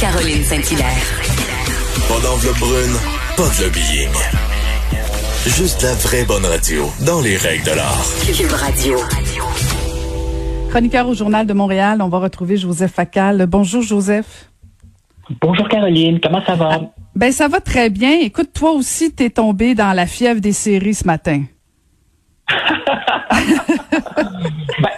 Caroline Saint-Hilaire. Pas d'enveloppe brune, pas de lobbying. Juste la vraie bonne radio, dans les règles de l'art. Cube Radio. Chroniqueur au Journal de Montréal, on va retrouver Joseph Facal. Bonjour Joseph. Bonjour Caroline, comment ça va? Ben ça va très bien. Écoute, toi aussi, t'es tombé dans la fièvre des séries ce matin.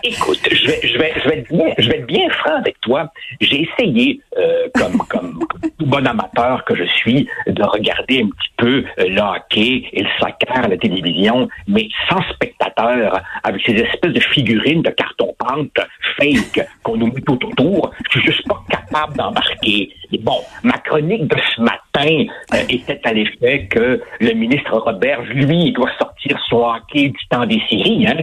écoute, je vais, je vais, je vais être bien, je vais être bien franc avec toi. J'ai essayé, euh, comme, comme, tout bon amateur que je suis, de regarder un petit peu euh, le hockey et le soccer à la télévision, mais sans spectateur, avec ces espèces de figurines de carton-pente fake qu'on nous met tout autour. Je suis juste pas capable d'embarquer. Bon, ma chronique de ce matin euh, était à l'effet que le ministre Roberge, lui, doit sortir son hockey du temps des séries, hein,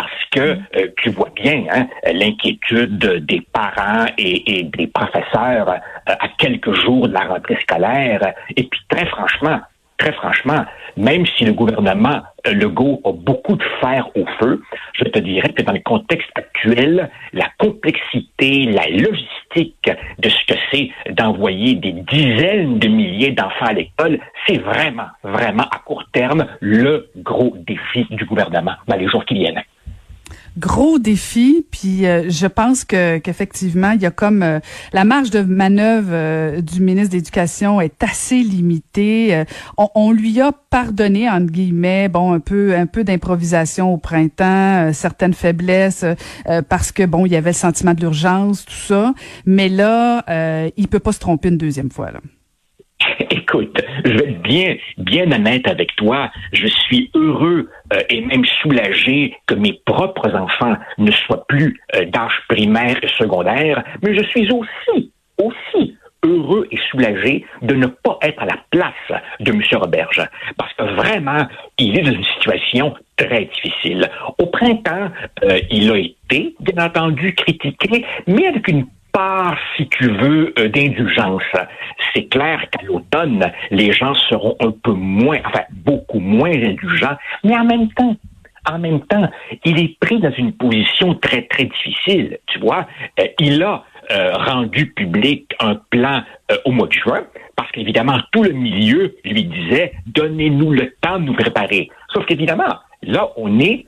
parce que euh, tu vois bien hein, l'inquiétude des parents et, des professeurs euh, à quelques jours de la rentrée scolaire. Et puis très franchement, très franchement, même si le gouvernement euh, Legault a beaucoup de fer au feu, je te dirais que dans le contexte actuel, la complexité, la logistique de ce que c'est d'envoyer des dizaines de milliers d'enfants à l'école, c'est vraiment, vraiment à court terme le gros défi du gouvernement dans les jours qui viennent gros défi. Puis euh, je pense que qu'effectivement, il y a comme euh, la marge de manœuvre euh, du ministre de l'Éducation est assez limitée. On, lui a pardonné entre guillemets, bon, un peu un peu d'improvisation au printemps, certaines faiblesses parce que bon, il y avait le sentiment de l'urgence, tout ça. Mais là, il peut pas se tromper une deuxième fois. Là. Écoute, je vais être bien, bien honnête avec toi. Je suis heureux euh, et même soulagé que mes propres enfants ne soient plus euh, d'âge primaire et secondaire, mais je suis aussi, aussi heureux et soulagé de ne pas être à la place de M. Roberge. Parce que vraiment, il est dans une situation très difficile. Au printemps, euh, il a été, bien entendu, critiqué, mais avec une part, si tu veux, euh, d'indulgence. C'est clair qu'à l'automne, les gens seront un peu moins, enfin, beaucoup moins indulgents, mais en même temps, en même temps, il est pris dans une position très, très difficile. Tu vois, euh, il a euh, rendu public un plan au mois de juin, parce qu'évidemment, tout le milieu lui disait, donnez-nous le temps de nous préparer. Sauf qu'évidemment, là, on est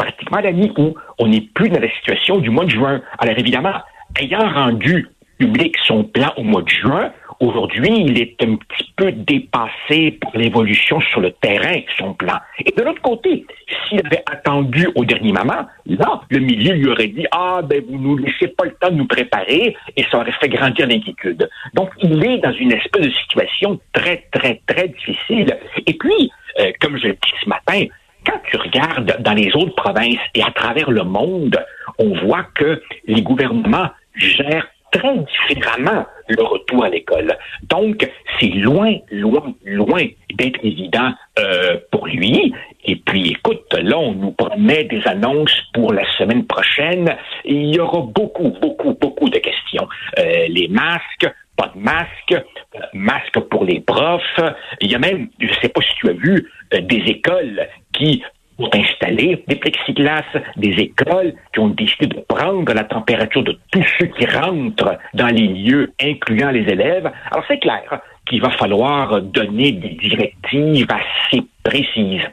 pratiquement à la où on n'est plus dans la situation du mois de juin. Alors évidemment, ayant rendu public son plan au mois de juin, aujourd'hui, il est un petit peu dépassé par l'évolution sur le terrain, son plan. Et de l'autre côté, s'il avait attendu au dernier moment, là, le milieu lui aurait dit, ah, ben, vous nous laissez pas le temps de nous préparer, et ça aurait fait grandir l'inquiétude. Donc, il est dans une espèce de situation très, très, très difficile. Et puis, euh, comme je l'ai dit ce matin, quand tu regardes dans les autres provinces et à travers le monde, on voit que les gouvernements gère très différemment le retour à l'école. Donc, c'est loin, loin, loin d'être évident euh, pour lui. Et puis, écoute, là, on nous promet des annonces pour la semaine prochaine. Il y aura beaucoup, beaucoup, beaucoup de questions. Euh, les masques, pas de masques, euh, masques pour les profs. Il y a même, je ne sais pas si tu as vu, des écoles qui ont installé des plexiglas, des écoles qui ont décidé de prendre la température de tous ceux qui rentrent dans les lieux, incluant les élèves. Alors c'est clair qu'il va falloir donner des directives assez précises.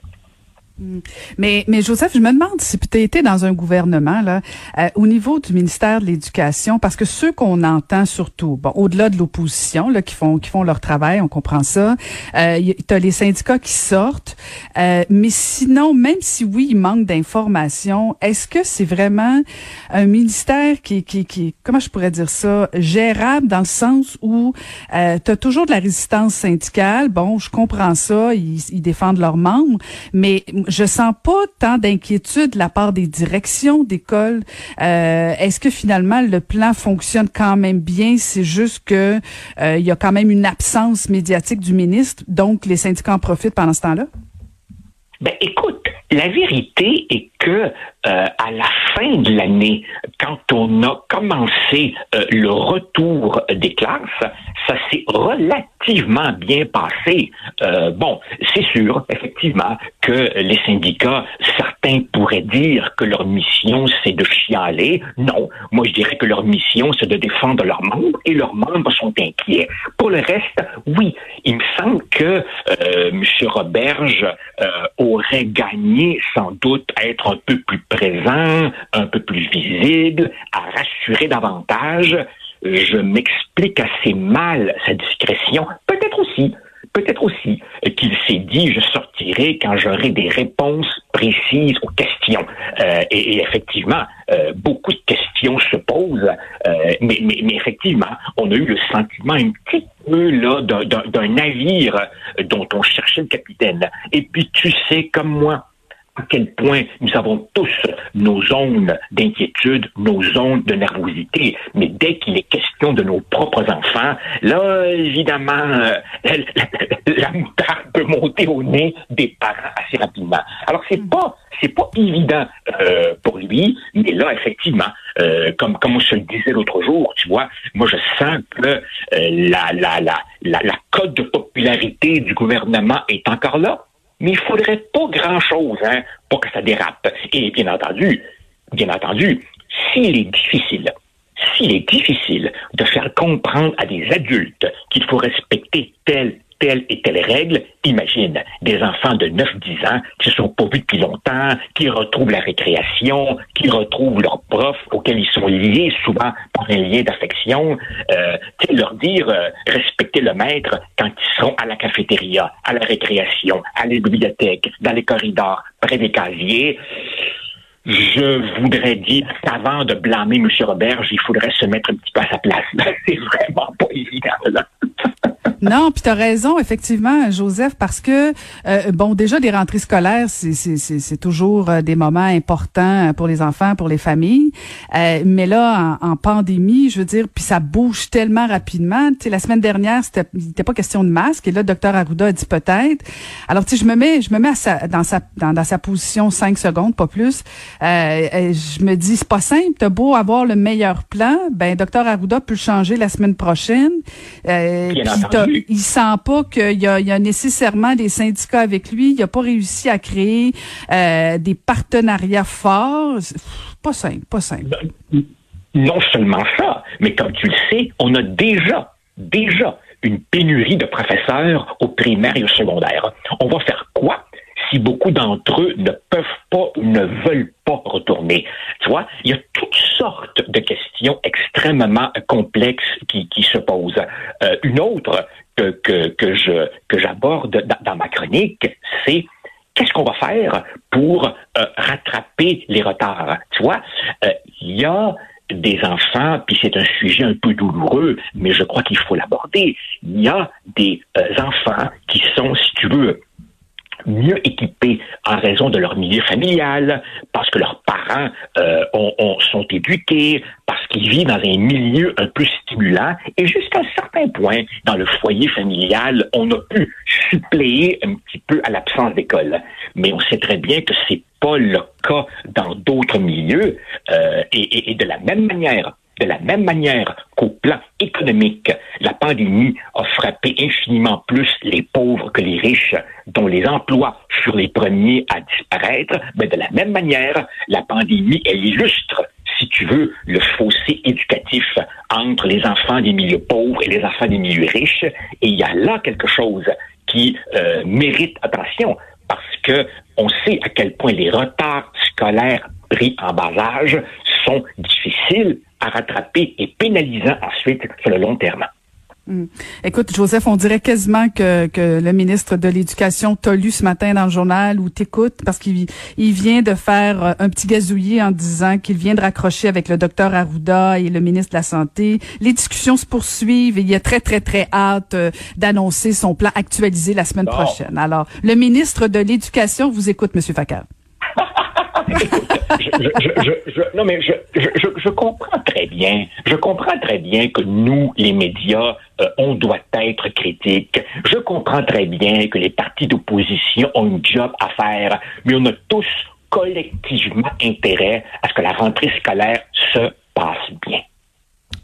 Mm. Mais, mais Joseph, je me demande si tu été dans un gouvernement là, euh, au niveau du ministère de l'Éducation, parce que ceux qu'on entend surtout, bon, au-delà de l'opposition là, qui font qui font leur travail, on comprend ça. Euh, tu as les syndicats qui sortent, euh, mais sinon, même si oui, il manque d'informations, est-ce que c'est vraiment un ministère qui, qui, qui, comment je pourrais dire ça, gérable dans le sens où euh, tu as toujours de la résistance syndicale? Bon, je comprends ça, ils, ils défendent leurs membres, mais je sens pas tant d'inquiétude de la part des directions d'école. Euh, Est-ce que finalement le plan fonctionne quand même bien? C'est juste que euh, il y a quand même une absence médiatique du ministre, donc les syndicats en profitent pendant ce temps-là? Ben écoute, la vérité est que euh, à la fin de l'année, quand on a commencé euh, le retour des classes, ça s'est relativement bien passé. Euh, bon, c'est sûr, effectivement, que les syndicats, certains pourraient dire que leur mission, c'est de chialer. Non, moi je dirais que leur mission, c'est de défendre leurs membres et leurs membres sont inquiets. Pour le reste, oui, il me semble que euh, M. Roberge euh, aurait gagné sans doute à être un peu plus présent, un peu plus visible, à rassurer davantage. Je m'explique assez mal sa discrétion. Peut-être aussi peut-être aussi qu'il s'est dit je sortirai quand j'aurai des réponses précises aux questions. Euh, et, effectivement, euh, beaucoup de questions se posent, euh, mais, mais, mais, effectivement, on a eu le sentiment un petit peu là d'un navire dont on cherchait le capitaine. Et puis tu sais comme moi, à quel point nous avons tous nos zones d'inquiétude, nos zones de nervosité. Mais dès qu'il est question de nos propres enfants, là, évidemment, euh, la, moutarde peut monter au nez des parents assez rapidement. Alors, c'est mm. pas c'est pas évident euh, pour lui, mais là, effectivement, euh, comme, comme je le disais l'autre jour, tu vois, moi, je sens que la, la, la, la, la cote de popularité du gouvernement est encore là mais il faudrait pas grand-chose hein, pour que ça dérape. Et bien entendu, bien entendu, s'il est difficile, est difficile de faire comprendre à des adultes qu'il faut respecter tel telle et telle règle, imagine des enfants de 9-10 ans qui ne sont pas vus depuis longtemps, qui retrouvent la récréation, qui retrouvent leurs profs auxquels ils sont liés souvent par un lien d'affection, euh, leur dire euh, respecter le maître quand ils seront à la cafétéria, à la récréation, à la bibliothèque, dans les corridors, près des casiers. Je voudrais dire qu'avant de blâmer M. Robert, il faudrait se mettre un petit peu à sa place. C'est vraiment pas évident, là. non, puis tu as raison, effectivement, Joseph, parce que, euh, bon, déjà, des rentrées scolaires, c'est toujours euh, des moments importants pour les enfants, pour les familles. Euh, mais là, en, pandémie, je veux dire, puis ça bouge tellement rapidement. Tu sais, la semaine dernière, c'était n'était pas question de masque, et là, le docteur Arruda a dit peut-être. Alors, tu sais, je me mets, je me mets à sa, dans, sa, dans, sa position cinq secondes, pas plus. Je me dis, c'est pas simple, t'as beau avoir le meilleur plan, ben, docteur Arruda peut le changer la semaine prochaine. Euh, il sent pas qu'il y a, y a nécessairement des syndicats avec lui. Il a pas réussi à créer euh, des partenariats forts. Pas simple, pas simple. Ben, non seulement ça, mais comme tu le sais, on a déjà, déjà une pénurie de professeurs au primaire et au secondaire. On va faire quoi si beaucoup d'entre eux ne peuvent pas ou ne veulent pas retourner. Tu vois, il y a toutes sortes de questions extrêmement complexes qui, qui se posent. Euh, une autre que, que, que je que j'aborde dans, ma chronique, c'est qu'est-ce qu'on va faire pour euh, rattraper les retards? Tu vois, euh, il y a des enfants, puis c'est un sujet un peu douloureux, mais je crois qu'il faut l'aborder. Il y a des enfants qui sont, si tu veux, mieux équipés en raison de leur milieu familial, parce que leurs parents euh, ont, sont éduqués, parce qu'ils vivent dans un milieu un peu stimulant, et jusqu'à un certain point, dans le foyer familial, on a pu suppléer un petit peu à l'absence d'école. Mais on sait très bien que c'est pas le cas dans d'autres milieux, euh, et, et de la même manière, de la même manière qu'au plan économique, la pandémie a frappé infiniment plus les pauvres que les riches, dont les emplois furent les premiers à disparaître, mais de la même manière, la pandémie, elle illustre si tu veux, le fossé éducatif entre les enfants des milieux pauvres et les enfants des milieux riches. Et il y a là quelque chose qui euh, mérite attention parce que on sait à quel point les retards scolaires pris en bas âge sont à rattraper et pénalisant ensuite sur le long terme. Hmm. Écoute, Joseph, on dirait quasiment que, que le ministre de l'Éducation t'a lu ce matin dans le journal ou t'écoute parce qu'il il vient de faire euh, un petit gazouillis en disant qu'il vient de raccrocher avec le docteur Arruda et le ministre de la Santé. Les discussions se poursuivent et il a très, très, très hâte euh, d'annoncer son plan actualisé la semaine prochaine. Alors, le ministre de l'Éducation vous écoute, Monsieur Non, mais je, je, comprends très bien. Je comprends très bien que nous, les médias, euh, on doit être critiques. Je comprends très bien que les partis d'opposition ont une job à faire, mais on a tous collectivement intérêt à ce que la rentrée scolaire se passe bien.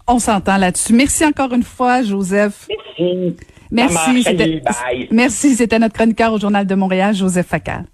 On s'entend là-dessus. Merci encore une fois, Joseph. Merci. Merci. C'était, merci. C'était notre chroniqueur au Journal de Montréal, Joseph Facal.